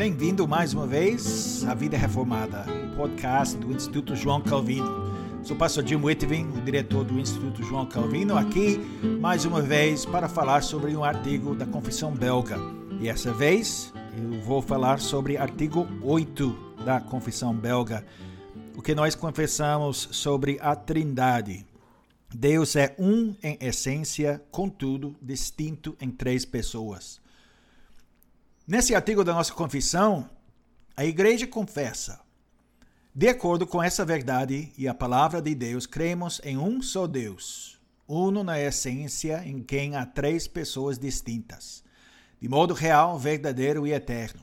Bem-vindo mais uma vez à Vida Reformada, podcast do Instituto João Calvino. Sou o pastor Jim Whitvin, o diretor do Instituto João Calvino, aqui mais uma vez para falar sobre um artigo da Confissão Belga. E essa vez eu vou falar sobre artigo 8 da Confissão Belga, o que nós confessamos sobre a Trindade. Deus é um em essência, contudo distinto em três pessoas. Nesse artigo da nossa confissão, a igreja confessa: de acordo com essa verdade e a palavra de Deus, cremos em um só Deus, uno na essência, em quem há três pessoas distintas, de modo real, verdadeiro e eterno,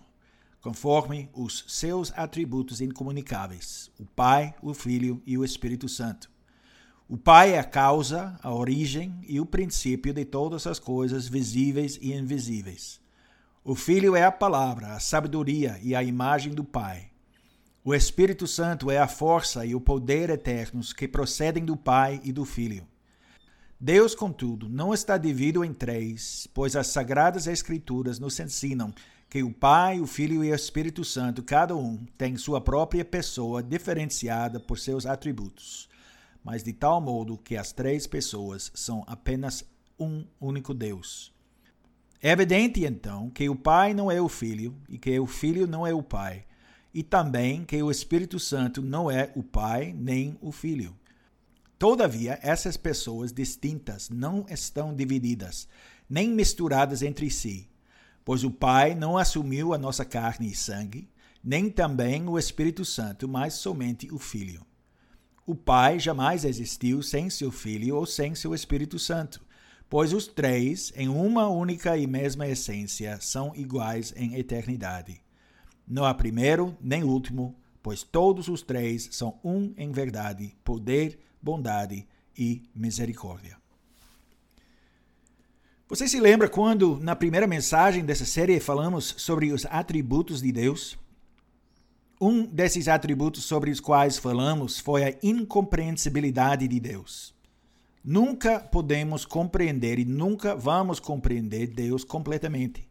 conforme os seus atributos incomunicáveis: o Pai, o Filho e o Espírito Santo o Pai é a causa, a origem e o princípio de todas as coisas visíveis e invisíveis. O Filho é a palavra, a sabedoria e a imagem do Pai. O Espírito Santo é a força e o poder eternos que procedem do Pai e do Filho. Deus, contudo, não está dividido em três, pois as Sagradas Escrituras nos ensinam que o Pai, o Filho e o Espírito Santo, cada um, tem sua própria pessoa diferenciada por seus atributos mas de tal modo que as três pessoas são apenas um único Deus. É evidente, então, que o Pai não é o Filho e que o Filho não é o Pai, e também que o Espírito Santo não é o Pai nem o Filho. Todavia, essas pessoas distintas não estão divididas, nem misturadas entre si, pois o Pai não assumiu a nossa carne e sangue, nem também o Espírito Santo, mas somente o Filho. O Pai jamais existiu sem seu Filho ou sem seu Espírito Santo, pois os três, em uma única e mesma essência, são iguais em eternidade. Não há primeiro nem último, pois todos os três são um em verdade, poder, bondade e misericórdia. Você se lembra quando, na primeira mensagem dessa série, falamos sobre os atributos de Deus? Um desses atributos sobre os quais falamos foi a incompreensibilidade de Deus. Nunca podemos compreender e nunca vamos compreender Deus completamente.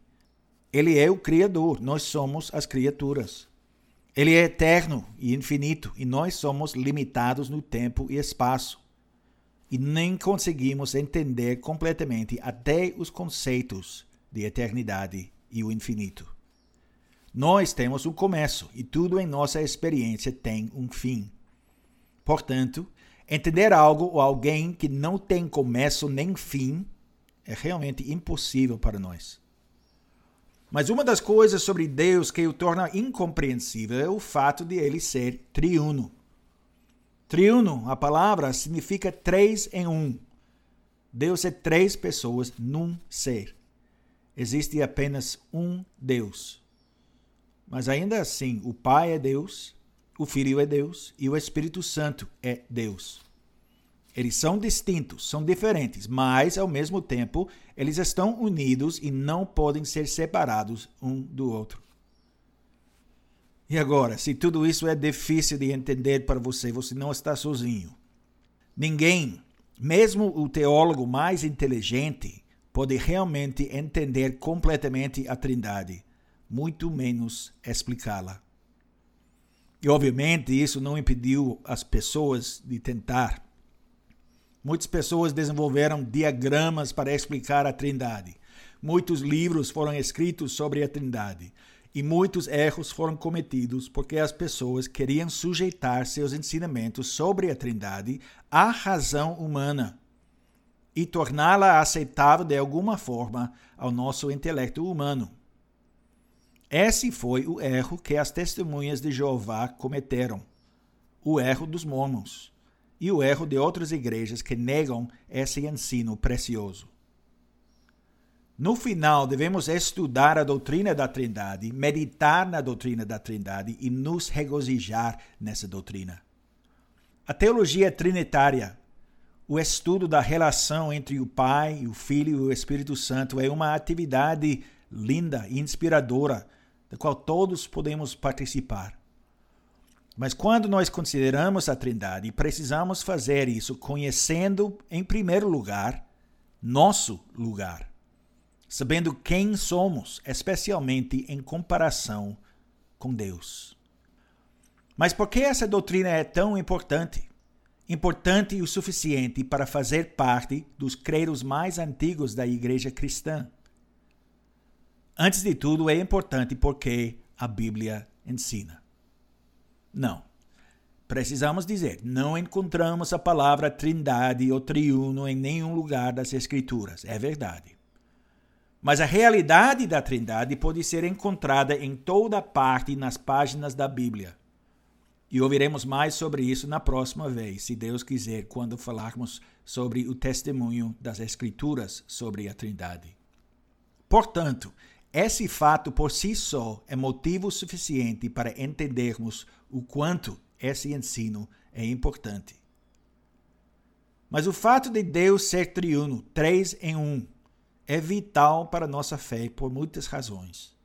Ele é o Criador, nós somos as criaturas. Ele é eterno e infinito e nós somos limitados no tempo e espaço. E nem conseguimos entender completamente até os conceitos de eternidade e o infinito. Nós temos um começo e tudo em nossa experiência tem um fim. Portanto, entender algo ou alguém que não tem começo nem fim é realmente impossível para nós. Mas uma das coisas sobre Deus que o torna incompreensível é o fato de ele ser triuno. Triuno, a palavra, significa três em um. Deus é três pessoas num ser. Existe apenas um Deus. Mas ainda assim, o Pai é Deus, o Filho é Deus e o Espírito Santo é Deus. Eles são distintos, são diferentes, mas ao mesmo tempo eles estão unidos e não podem ser separados um do outro. E agora, se tudo isso é difícil de entender para você, você não está sozinho. Ninguém, mesmo o teólogo mais inteligente, pode realmente entender completamente a Trindade muito menos explicá-la. E obviamente isso não impediu as pessoas de tentar. Muitas pessoas desenvolveram diagramas para explicar a Trindade. Muitos livros foram escritos sobre a Trindade. E muitos erros foram cometidos porque as pessoas queriam sujeitar seus ensinamentos sobre a Trindade à razão humana e torná-la aceitável de alguma forma ao nosso intelecto humano. Esse foi o erro que as testemunhas de Jeová cometeram, o erro dos mormons e o erro de outras igrejas que negam esse ensino precioso. No final, devemos estudar a doutrina da Trindade, meditar na doutrina da Trindade e nos regozijar nessa doutrina. A teologia trinitária, o estudo da relação entre o Pai, o Filho e o Espírito Santo, é uma atividade linda e inspiradora da qual todos podemos participar. Mas quando nós consideramos a Trindade, precisamos fazer isso conhecendo, em primeiro lugar, nosso lugar, sabendo quem somos, especialmente em comparação com Deus. Mas por que essa doutrina é tão importante? Importante o suficiente para fazer parte dos credos mais antigos da igreja cristã. Antes de tudo, é importante porque a Bíblia ensina. Não. Precisamos dizer, não encontramos a palavra trindade ou triuno em nenhum lugar das Escrituras. É verdade. Mas a realidade da trindade pode ser encontrada em toda parte nas páginas da Bíblia. E ouviremos mais sobre isso na próxima vez, se Deus quiser, quando falarmos sobre o testemunho das Escrituras sobre a Trindade. Portanto, esse fato por si só é motivo suficiente para entendermos o quanto esse ensino é importante. Mas o fato de Deus ser triuno, três em um, é vital para nossa fé por muitas razões.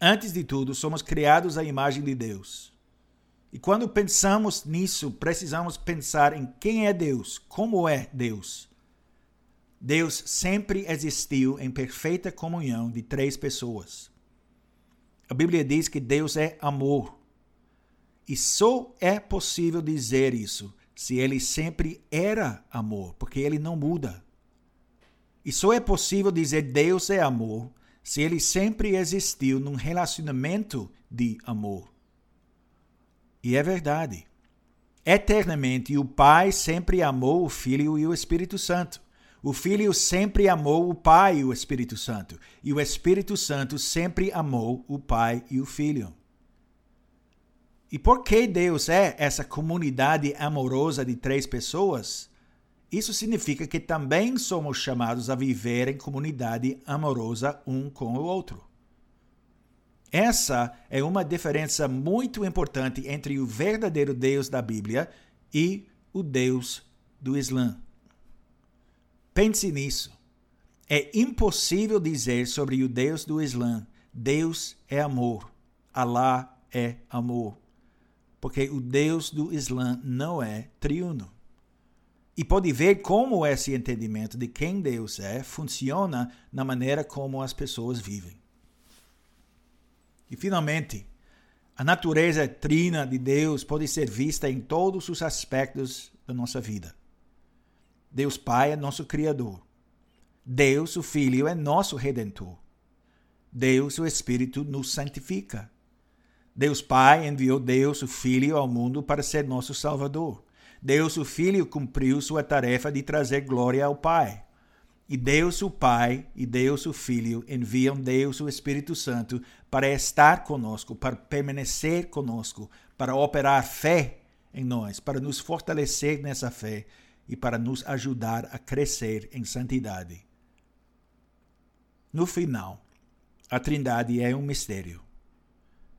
Antes de tudo, somos criados à imagem de Deus. E quando pensamos nisso, precisamos pensar em quem é Deus, como é Deus. Deus sempre existiu em perfeita comunhão de três pessoas. A Bíblia diz que Deus é amor. E só é possível dizer isso se ele sempre era amor, porque ele não muda. E só é possível dizer Deus é amor se ele sempre existiu num relacionamento de amor. E é verdade. Eternamente, o Pai sempre amou o Filho e o Espírito Santo. O Filho sempre amou o Pai e o Espírito Santo. E o Espírito Santo sempre amou o Pai e o Filho. E por que Deus é essa comunidade amorosa de três pessoas? Isso significa que também somos chamados a viver em comunidade amorosa um com o outro. Essa é uma diferença muito importante entre o verdadeiro Deus da Bíblia e o Deus do Islã. Pense nisso. É impossível dizer sobre o Deus do Islã: Deus é amor, Alá é amor. Porque o Deus do Islã não é triuno. E pode ver como esse entendimento de quem Deus é funciona na maneira como as pessoas vivem. E finalmente, a natureza trina de Deus pode ser vista em todos os aspectos da nossa vida. Deus Pai é nosso Criador. Deus, o Filho, é nosso Redentor. Deus, o Espírito, nos santifica. Deus Pai enviou Deus, o Filho, ao mundo para ser nosso Salvador. Deus, o Filho, cumpriu sua tarefa de trazer glória ao Pai. E Deus o Pai e Deus o Filho enviam Deus o Espírito Santo para estar conosco, para permanecer conosco, para operar fé em nós, para nos fortalecer nessa fé e para nos ajudar a crescer em santidade. No final, a Trindade é um mistério,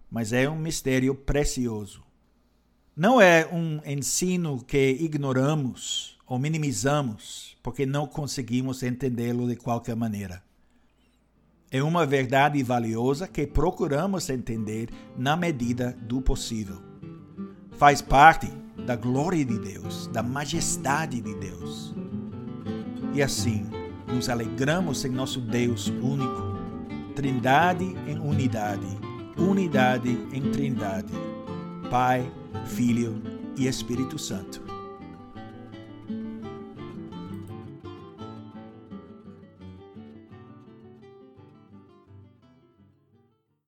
mas é um mistério precioso. Não é um ensino que ignoramos ou minimizamos porque não conseguimos entendê-lo de qualquer maneira. É uma verdade valiosa que procuramos entender na medida do possível. Faz parte da glória de Deus, da majestade de Deus. E assim, nos alegramos em nosso Deus único, Trindade em unidade, unidade em Trindade, Pai, Filho e Espírito Santo